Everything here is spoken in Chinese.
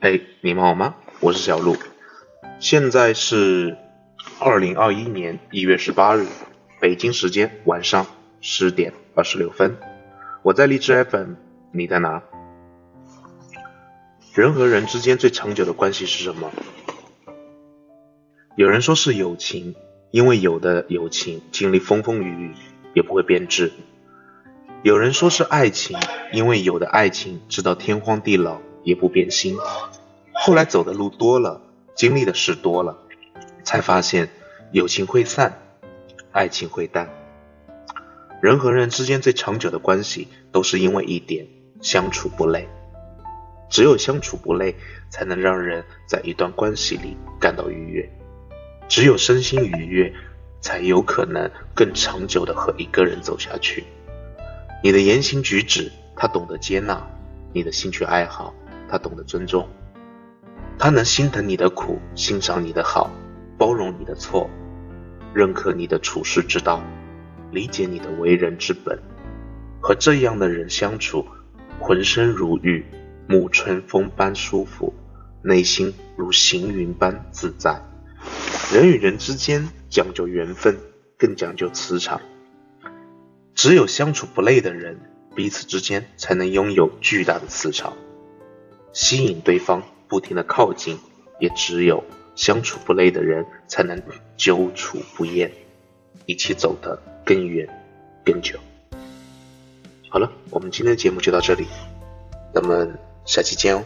哎，你们好吗？我是小鹿，现在是二零二一年一月十八日，北京时间晚上十点二十六分，我在荔枝 FM，你在哪？人和人之间最长久的关系是什么？有人说是友情，因为有的友情经历风风雨雨也不会变质；有人说是爱情，因为有的爱情直到天荒地老也不变心。后来走的路多了，经历的事多了，才发现友情会散，爱情会淡。人和人之间最长久的关系，都是因为一点相处不累。只有相处不累，才能让人在一段关系里感到愉悦。只有身心愉悦，才有可能更长久的和一个人走下去。你的言行举止，他懂得接纳；你的兴趣爱好，他懂得尊重。他能心疼你的苦，欣赏你的好，包容你的错，认可你的处事之道，理解你的为人之本。和这样的人相处，浑身如玉，沐春风般舒服，内心如行云般自在。人与人之间讲究缘分，更讲究磁场。只有相处不累的人，彼此之间才能拥有巨大的磁场，吸引对方不停的靠近。也只有相处不累的人，才能久处不厌，一起走得更远更久。好了，我们今天的节目就到这里，咱们下期见哦。